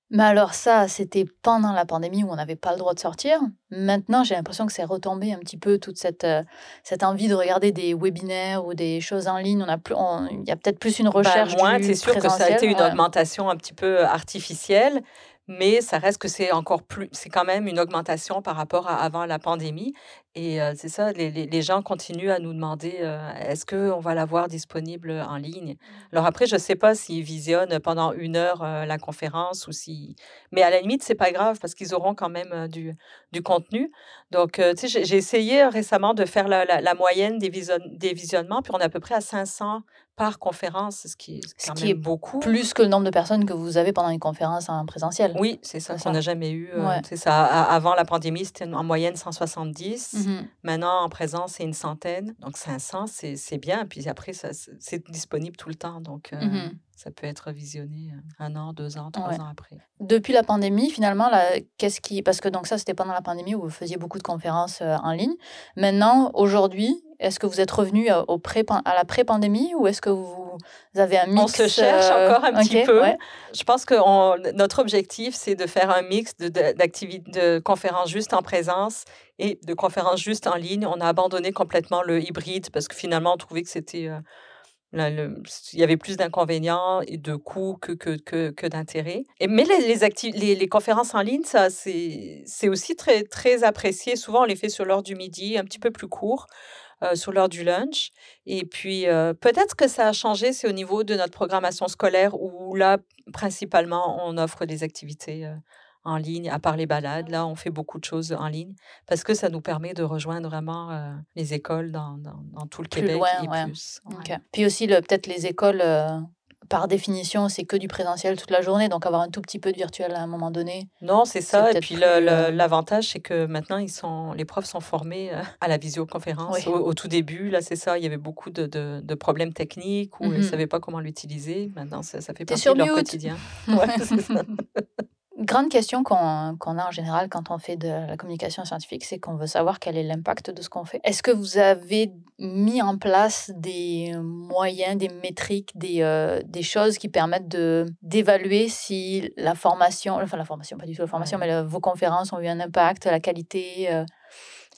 Mais alors ça, c'était pendant la pandémie où on n'avait pas le droit de sortir. Maintenant, j'ai l'impression que c'est retombé un petit peu toute cette, euh, cette envie de regarder des webinaires ou des choses en ligne. On a plus, il y a peut-être plus une Ben, recherche moins, du c'est sûr que ça a été une augmentation un petit peu artificielle, mais ça reste que c'est encore plus, c'est quand même une augmentation par rapport à avant la pandémie. Et euh, c'est ça, les, les- les gens continuent à nous demander euh, est-ce qu'on va l'avoir disponible en ligne? Alors après, je ne sais pas s'ils visionnent pendant une heure euh, la conférence ou si. Mais à la limite, c'est pas grave parce qu'ils auront quand même du, du contenu. Donc, tu sais, j'ai- essayé récemment de faire la, la- la moyenne des, vision- des visionnements, puis on est à peu près à 500 par conférence, ce qui est Ce qui est beaucoup. Plus que le nombre de personnes que vous avez pendant une conférence en présentiel. Oui, c'est ça qu'on n'a jamais eu. Ouais. C'est ça. Avant la pandémie, c'était en moyenne 170. Mhm. Maintenant, en présence, c'est une centaine. Donc, 500, c'est c'est bien. Puis après, ça, c'est disponible tout le temps. Donc, euh, Mhm. ça peut être visionné euh, un an, deux ans, trois Ouais. ans après. Depuis la pandémie, finalement, là, qu'est-ce qui... Parce que donc ça, c'était pendant la pandémie où vous faisiez beaucoup de conférences euh, en ligne. Maintenant, aujourd'hui, est-ce que vous êtes revenu à, au pré à la pré-pandémie ou est-ce que vous avez un mix On se cherche euh, encore un petit peu. ouais. Je pense que on- notre objectif, c'est de faire un mix de, de, de conférences juste en présence et de conférences juste en ligne. On a abandonné complètement le hybride parce que finalement, on trouvait que c'était... euh, il y avait plus d'inconvénients et de coûts que, que, que, que d'intérêts. Mais les, les, acti- les, les conférences en ligne, ça, c'est aussi très, très apprécié. Souvent, on les fait sur l'heure du midi, un petit peu plus court, euh, sur l'heure du lunch. Et puis, euh, peut-être que ça a changé, c'est au niveau de notre programmation scolaire où là, principalement, on offre des activités euh, en ligne, à part les balades. Là, on fait beaucoup de choses en ligne parce que ça nous permet de rejoindre vraiment euh, les écoles dans, dans, dans tout le Plus Québec loin, et ouais. plus. ouais. Ok. Puis aussi, le- peut-être les écoles, euh, par définition, c'est que du présentiel toute la journée. Donc avoir un tout petit peu de virtuel à un moment donné. Non, c'est ça. Et puis euh, l'avantage, c'est que maintenant, ils sont, les profs sont formés euh, à la visioconférence. Oui. Au, au tout début, là, c'est ça. Il y avait beaucoup de, de- de problèmes techniques où ils ne Mhm. savaient pas comment l'utiliser. Maintenant, ça, ça fait partie de leur mute. quotidien. *laughs* Ouais, c'est ça. *laughs* Grande question qu'on qu'on a en général quand on fait de la communication scientifique, c'est qu'on veut savoir quel est l'impact de ce qu'on fait. Est-ce que vous avez mis en place des moyens, des métriques, des, euh, des choses qui permettent de d'évaluer si la formation, enfin la formation, pas du tout la formation, Ouais. mais le- vos conférences ont eu un impact, la qualité euh,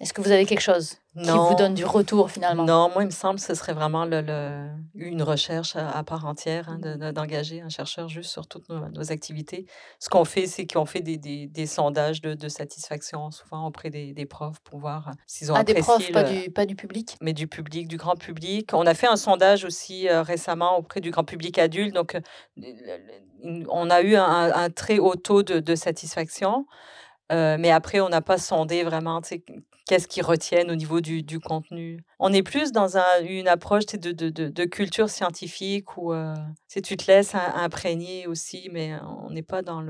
Est-ce que vous avez quelque chose qui vous donne du retour finalement? Non, moi, il me semble que ce serait vraiment le, le- une recherche à, à part entière, hein, de- de- d'engager un chercheur juste sur toutes nos, nos activités. Ce qu'on fait, c'est qu'on fait des, des- des sondages de, de satisfaction, souvent auprès des, des profs, pour voir s'ils ont Ah, des apprécié profs, pas du, pas du public? Mais du public, du grand public. On a fait un sondage aussi euh, récemment auprès du grand public adulte. Donc, euh, on a eu un, un très haut taux de, de satisfaction. Euh, mais après, on n'a pas sondé vraiment qu'est-ce qu'ils retiennent au niveau du, du, contenu? On est plus dans un, une approche de, de, de, culture scientifique où euh, tu te laisses imprégner aussi, mais on n'est pas dans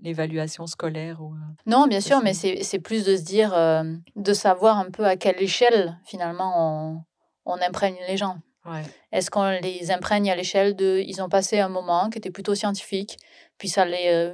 l'évaluation scolaire. Ou, euh, non, bien sûr, mais c'est plus de se dire, euh, de savoir un peu à quelle échelle finalement on, on imprègne les gens. Est-ce qu'on les imprègne à l'échelle de... Ils ont passé un moment qui était plutôt scientifique, puis ça les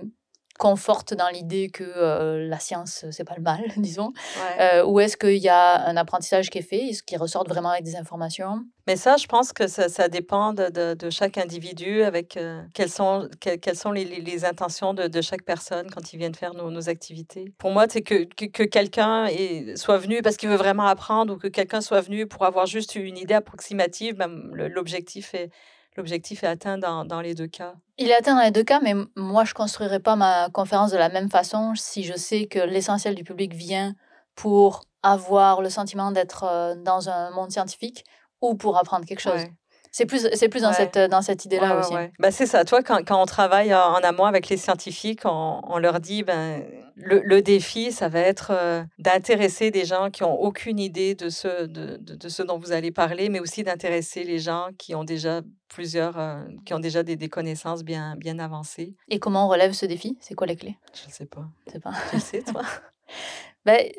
conforte dans l'idée que euh, la science, c'est pas le mal, *laughs* disons euh, Ou est-ce qu'il y a un apprentissage qui est fait? Est-ce qu'ils ressortent vraiment avec des informations? Mais ça, je pense que ça, ça dépend de, de, chaque individu, avec euh, quelles sont, quelles sont les, les, intentions de, de, chaque personne quand ils viennent faire nos, nos activités. Pour moi, c'est que, que, que quelqu'un soit venu parce qu'il veut vraiment apprendre ou que quelqu'un soit venu pour avoir juste une idée approximative, l'objectif est l'objectif est atteint dans, dans, les deux cas. Il est atteint dans les deux cas, mais moi, je ne construirai pas ma conférence de la même façon si je sais que l'essentiel du public vient pour avoir le sentiment d'être euh, dans un monde scientifique ou pour apprendre quelque chose. C'est plus, c'est plus dans cette, dans cette idée-là aussi. Bah, c'est ça. Toi, quand, quand, on travaille en amont avec les scientifiques, on, on leur dit ben, le, le, défi, ça va être euh, d'intéresser des gens qui n'ont aucune idée de ce, de, de, ce dont vous allez parler, mais aussi d'intéresser les gens qui ont déjà plusieurs, euh, qui ont déjà des, des, connaissances bien, bien avancées. Et comment on relève ce défi? C'est quoi les clés Je ne sais pas. Tu sais pas. Tu sais, toi? *laughs* Ben,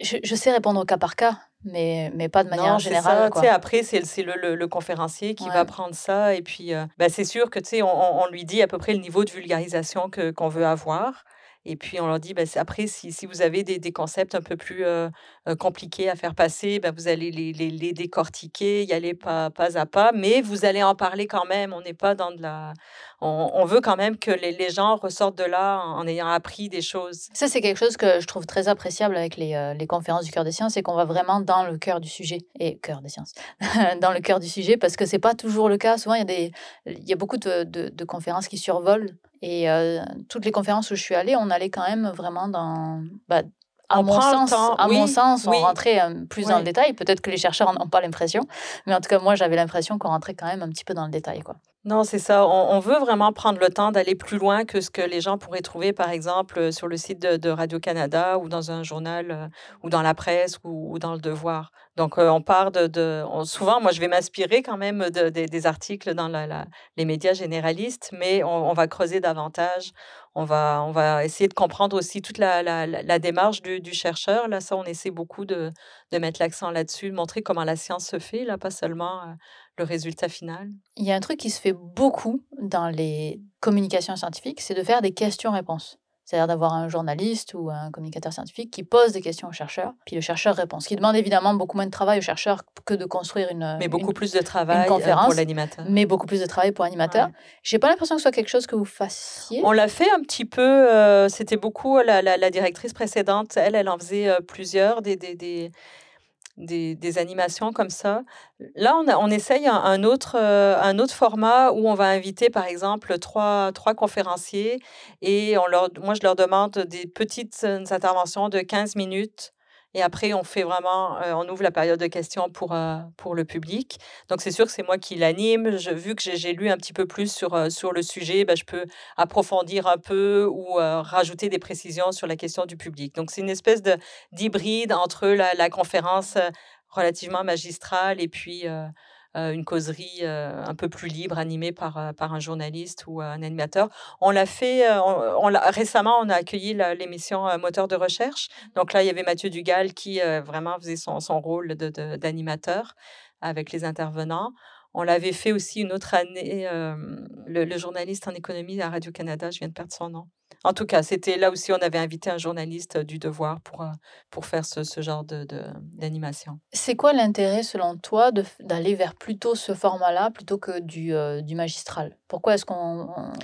je, je, sais répondre au cas par cas mais, mais pas de manière générale. Ça, Après, c'est le, le, le, conférencier qui va prendre ça. Et puis, euh, bah, c'est sûr que on, on lui dit à peu près le niveau de vulgarisation qu'on veut avoir. Et puis, on leur dit, bah, après, si, vous avez des, concepts un peu plus euh, euh, compliqués à faire passer, bah, vous allez les, les, les, décortiquer, y aller pas, à pas, mais vous allez en parler quand même. On n'est pas dans de la on, veut quand même que les, gens ressortent de là en, ayant appris des choses. Ça, c'est quelque chose que je trouve très appréciable avec les, euh, conférences du cœur des sciences, c'est qu'on va vraiment dans le cœur du sujet. Et cœur des sciences, *laughs* dans le cœur du sujet, parce que c'est pas toujours le cas. Souvent, il y a beaucoup de, conférences qui survolent. Et euh, toutes les conférences où je suis allée, on allait quand même vraiment dans, bah, à mon sens, à mon sens, on rentrait euh, plus dans le détail. Peut-être que les chercheurs n'ont pas l'impression, mais en tout cas, moi, j'avais l'impression qu'on rentrait quand même un petit peu dans le détail. Quoi. Non, c'est ça. On, veut vraiment prendre le temps d'aller plus loin que ce que les gens pourraient trouver, par exemple, sur le site de, Radio-Canada ou dans un journal euh, ou dans la presse ou, dans le Devoir. Donc, on part de... de souvent, moi, je vais m'inspirer quand même de, des articles dans la, les médias généralistes, mais on, va creuser davantage on va, on va essayer de comprendre aussi toute la, la, démarche du, chercheur. Là, ça, on essaie beaucoup de, mettre l'accent là-dessus, de montrer comment la science se fait, là, pas seulement le résultat final. Il y a un truc qui se fait beaucoup dans les communications scientifiques, c'est de faire des questions-réponses. C'est-à-dire d'avoir un journaliste ou un communicateur scientifique qui pose des questions au chercheur, puis le chercheur répond. Ce qui demande évidemment beaucoup moins de travail au chercheur que de construire une. Mais beaucoup plus de travail euh, pour l'animateur. Mais beaucoup plus de travail pour l'animateur. J'ai pas l'impression que ce soit quelque chose que vous fassiez. On l'a fait un petit peu. Euh, c'était beaucoup la, la, la, directrice précédente. Elle, elle en faisait euh, plusieurs des, des, des des, animations comme ça. Là, on, a, essaye un, autre, euh, un autre format où on va inviter, par exemple, trois, trois conférenciers et on leur, moi, je leur demande des petites euh, interventions de 15 minutes et après, on fait vraiment, euh, on ouvre la période de questions pour, euh, pour le public. Donc, c'est sûr que c'est moi qui l'anime. Vu que j'ai lu un petit peu plus sur, euh, sur le sujet, ben, je peux approfondir un peu ou rajouter des précisions sur la question du public. Donc, c'est une espèce d'hybride entre la, la, conférence relativement magistrale et puis une causerie euh, un peu plus libre, animée par, euh, par un journaliste ou un animateur. On l'a fait, on, récemment, on a accueilli l'émission Moteur de recherche. Mmh. Donc là, il y avait Mathieu Dugal qui vraiment faisait son, son rôle d'animateur de, avec les intervenants. On l'avait fait aussi une autre année, le, le, journaliste en économie à Radio-Canada, je viens de perdre son nom. En tout cas, c'était là aussi, on avait invité un journaliste du Devoir pour, euh, pour faire ce, ce genre d'animation. De, C'est quoi l'intérêt, selon toi, d'aller vers plutôt ce format-là plutôt que du, euh, du magistral? Pourquoi est-ce qu'on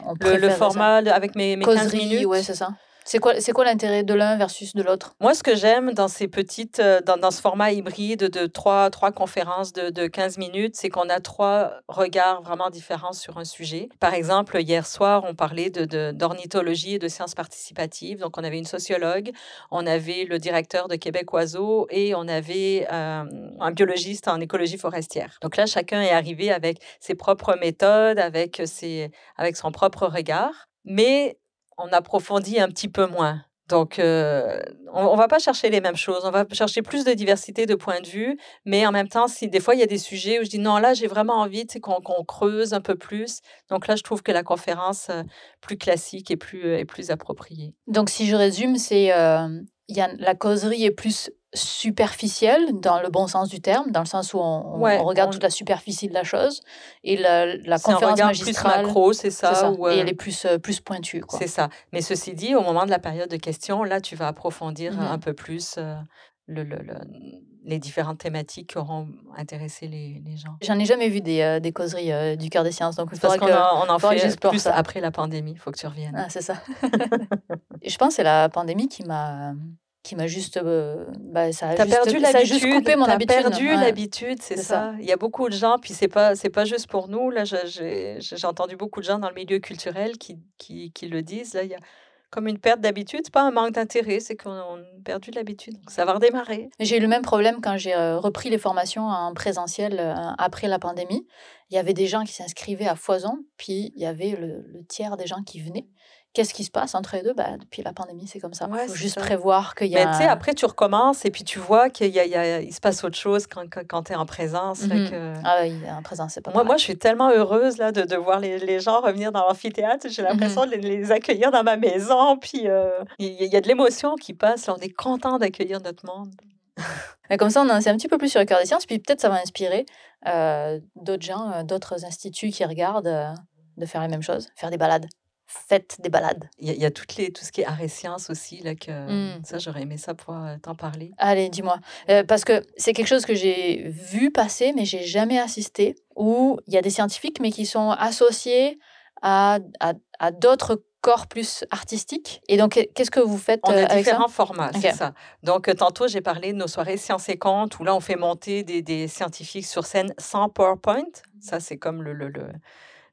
on, le, le, format avec mes, mes 15 minutes? Ouais, c'est ça. C'est quoi, c'est quoi l'intérêt de l'un versus de l'autre? Moi, ce que j'aime dans ces petites, euh, dans, dans, ce format hybride de trois, trois conférences de, de 15 minutes, c'est qu'on a trois regards vraiment différents sur un sujet. Par exemple, hier soir, on parlait de, d'ornithologie et de sciences participatives. Donc, on avait une sociologue, on avait le directeur de Québec Oiseau et on avait euh, un biologiste en écologie forestière. Donc là, chacun est arrivé avec ses propres méthodes, avec, ses, avec son propre regard. Mais on approfondit un petit peu moins. Donc, euh, on, ne va pas chercher les mêmes choses. On va chercher plus de diversité de points de vue, mais en même temps, si des fois il y a des sujets où je dis non, là j'ai vraiment envie qu'on creuse un peu plus. Donc là, je trouve que la conférence euh, plus classique est plus est plus appropriée. Donc, si je résume, c'est a, la causerie est plus superficielle dans le bon sens du terme, dans le sens où on, regarde toute la superficie de la chose, et la, la conférence magistrale, plus macro, c'est ça, et elle est plus euh, plus pointue. C'est ça. Mais ceci dit, au moment de la période de questions, là, tu vas approfondir mmh un peu plus euh, le, le, les différentes thématiques qui auront intéressé les, les gens. J'en ai jamais vu des, euh, des causeries du cœur des sciences, donc parce qu'on on en fait plus après la pandémie. Il faut que tu reviennes. Ah, c'est ça. *laughs* je pense que c'est la pandémie qui m'a qui m'a juste euh, bah, ça a as juste, perdu l'habitude coupé mon habitude. perdu l'habitude c'est ça. il y a beaucoup de gens puis c'est pas c'est pas juste pour nous. Là j'ai entendu beaucoup de gens dans le milieu culturel qui, qui, qui le disent. Là il y a comme une perte d'habitude c'est pas un manque d'intérêt c'est qu'on a perdu l'habitude donc ça va redémarrer. J'ai eu le même problème quand j'ai euh, repris les formations en présentiel euh, après la pandémie. Il y avait des gens qui s'inscrivaient à foison puis il y avait le, le tiers des gens qui venaient Qu'est-ce qui se passe entre les deux? Bah, Depuis la pandémie, c'est comme ça. Il faut juste prévoir qu'il y a. Mais tu sais, après, tu recommences et puis tu vois qu'il y a, il y a, il se passe autre chose quand, quand, tu es en présence. Mmh ah oui, en présence, c'est pas moi, moi, je suis tellement heureuse là, de, de voir les, les, gens revenir dans l'amphithéâtre. J'ai mmh l'impression de les, accueillir dans ma maison. Puis euh, il y, a de l'émotion qui passe. Là, on est content d'accueillir notre monde. Mais comme ça, on en sait un petit peu plus sur le cœur des sciences. Puis peut-être ça va inspirer euh, d'autres gens, euh, d'autres instituts qui regardent de faire les mêmes choses, faire des balades faites des balades. Il y, a, toutes les, tout ce qui est art et sciences aussi, là, que mmh. ça, j'aurais aimé ça pouvoir euh, t'en parler. Allez, dis-moi. Euh, parce que c'est quelque chose que j'ai vu passer, mais j'ai jamais assisté, où il y a des scientifiques, mais qui sont associés à, à, à d'autres corps plus artistiques. Et donc, qu'est-ce que vous faites On a euh, différents formats, c'est ça. Donc, tantôt, j'ai parlé de nos soirées sciences et comptes, où là, on fait monter des, des scientifiques sur scène sans PowerPoint. Ça, c'est comme le, le, le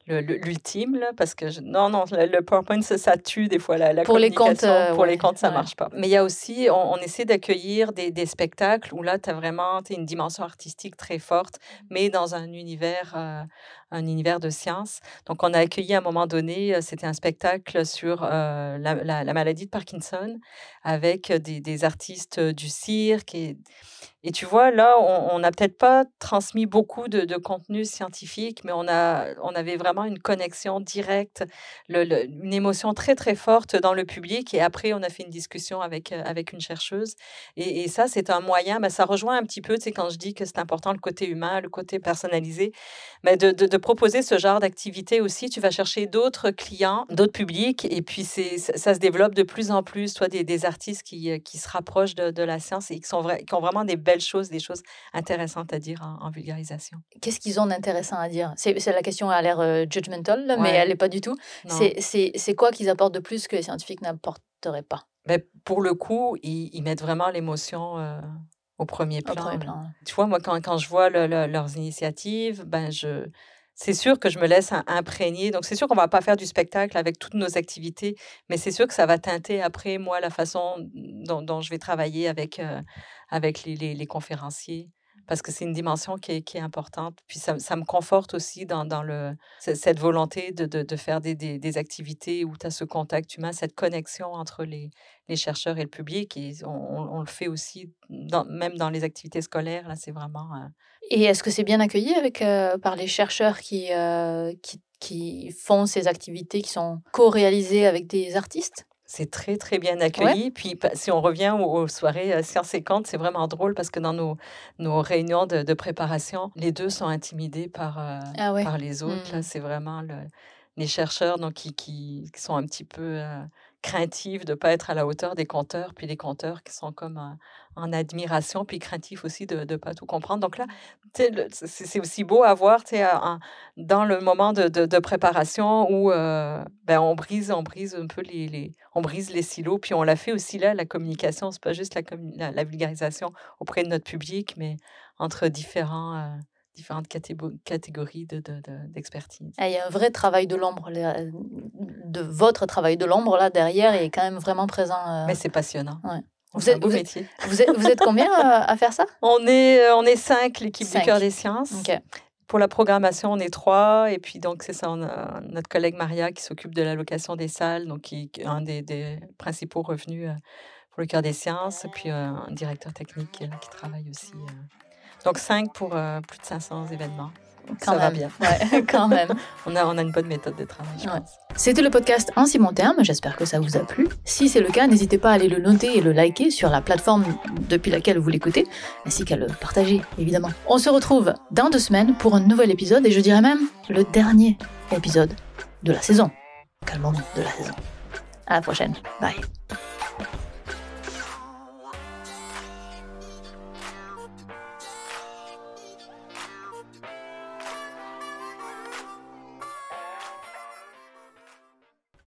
l'ultime, parce que non, non, le, PowerPoint, ça, tue des fois la, la pour Les comptes, euh, pour les comptes, ça ne marche pas. Mais il y a aussi, on, essaie d'accueillir des, des, spectacles où là, tu as vraiment une dimension artistique très forte, mmh. mais dans un univers, euh, un univers de science. Donc, on a accueilli à un moment donné, euh, c'était un spectacle sur la, la, maladie de Parkinson avec des, des artistes du cirque et et tu vois, là, on n'a peut-être pas transmis beaucoup de, contenu scientifique, mais on, a, on avait vraiment une connexion directe, une émotion très, très forte dans le public. Et après, on a fait une discussion avec, euh, avec une chercheuse. Et, ça, c'est un moyen, mais ça rejoint un petit peu, tu sais, quand je dis que c'est important le côté humain, le côté personnalisé, mais de, de, proposer ce genre d'activité aussi. Tu vas chercher d'autres clients, d'autres publics, et puis c'est, ça se développe de plus en plus, toi, des, des artistes qui, euh, qui se rapprochent de, de la science et qui, sont vrais, qui ont vraiment des belles choses, des choses intéressantes à dire en, vulgarisation. Qu'est-ce qu'ils ont d'intéressant à dire? C'est, La question a l'air euh, judgmental, mais elle n'est pas du tout. C'est, quoi qu'ils apportent de plus que les scientifiques n'apporteraient pas? Ben, Pour le coup, ils, mettent vraiment l'émotion euh, au premier plan. Tu vois, moi, quand, quand je vois leurs initiatives, ben, je c'est sûr que je me laisse imprégner. Donc, c'est sûr qu'on va pas faire du spectacle avec toutes nos activités, mais c'est sûr que ça va teinter après, moi, la façon dont, je vais travailler avec, euh, avec les, conférenciers parce que c'est une dimension qui est, importante. Puis ça, me conforte aussi dans, dans le, cette volonté de, de, faire des, des, activités où tu as ce contact humain, cette connexion entre les, les chercheurs et le public. Et on, le fait aussi, même dans les activités scolaires. Là, c'est vraiment. Euh, et est-ce que c'est bien accueilli avec, euh, par les chercheurs qui, euh, qui, qui font ces activités qui sont co-réalisées avec des artistes? C'est très, très bien accueilli. Puis, si on revient aux, soirées euh, sciences et c'est vraiment drôle parce que dans nos, nos réunions de, préparation, les deux sont intimidés par, euh, ah par les autres. Mmh. c'est vraiment le, les chercheurs donc, qui, qui, sont un petit peu craintifs de ne pas être à la hauteur des compteurs, puis les compteurs qui sont comme en admiration, puis craintifs aussi de ne pas tout comprendre. Donc là, c'est aussi beau à voir dans le moment de, de, préparation où euh, ben, on, brise, on brise un peu les, les, on brise les silos, puis on l'a fait aussi là, la communication, c'est pas juste la, la, vulgarisation auprès de notre public, mais entre différents... Euh, différentes catégories d'expertise. De, ah, il y a un vrai travail de l'ombre, de votre travail de l'ombre là derrière est quand même vraiment présent. Euh. Mais c'est passionnant. Ouais. Vous êtes, vous, êtes, vous, êtes, vous êtes, combien à, faire ça? On est, euh, on est cinq, l'équipe du cœur des sciences. Pour la programmation, on est trois. Et puis, donc, c'est ça, on a notre collègue Maria qui s'occupe de la location des salles, donc qui est un des, principaux revenus euh, pour le cœur des sciences. Et puis, euh, un directeur technique qui travaille aussi. Donc, cinq pour plus de 500 événements. Quand ça va bien. Ouais, *laughs* quand même. on, a, on a une bonne méthode de travail, je pense. C'était le podcast En si bon terme. J'espère que ça vous a plu. Si c'est le cas, n'hésitez pas à aller le noter et le liker sur la plateforme depuis laquelle vous l'écoutez, ainsi qu'à le partager, évidemment. On se retrouve dans deux semaines pour un nouvel épisode, et je dirais même le dernier épisode de la saison. Calmons-nous, de la saison. À la prochaine. Bye.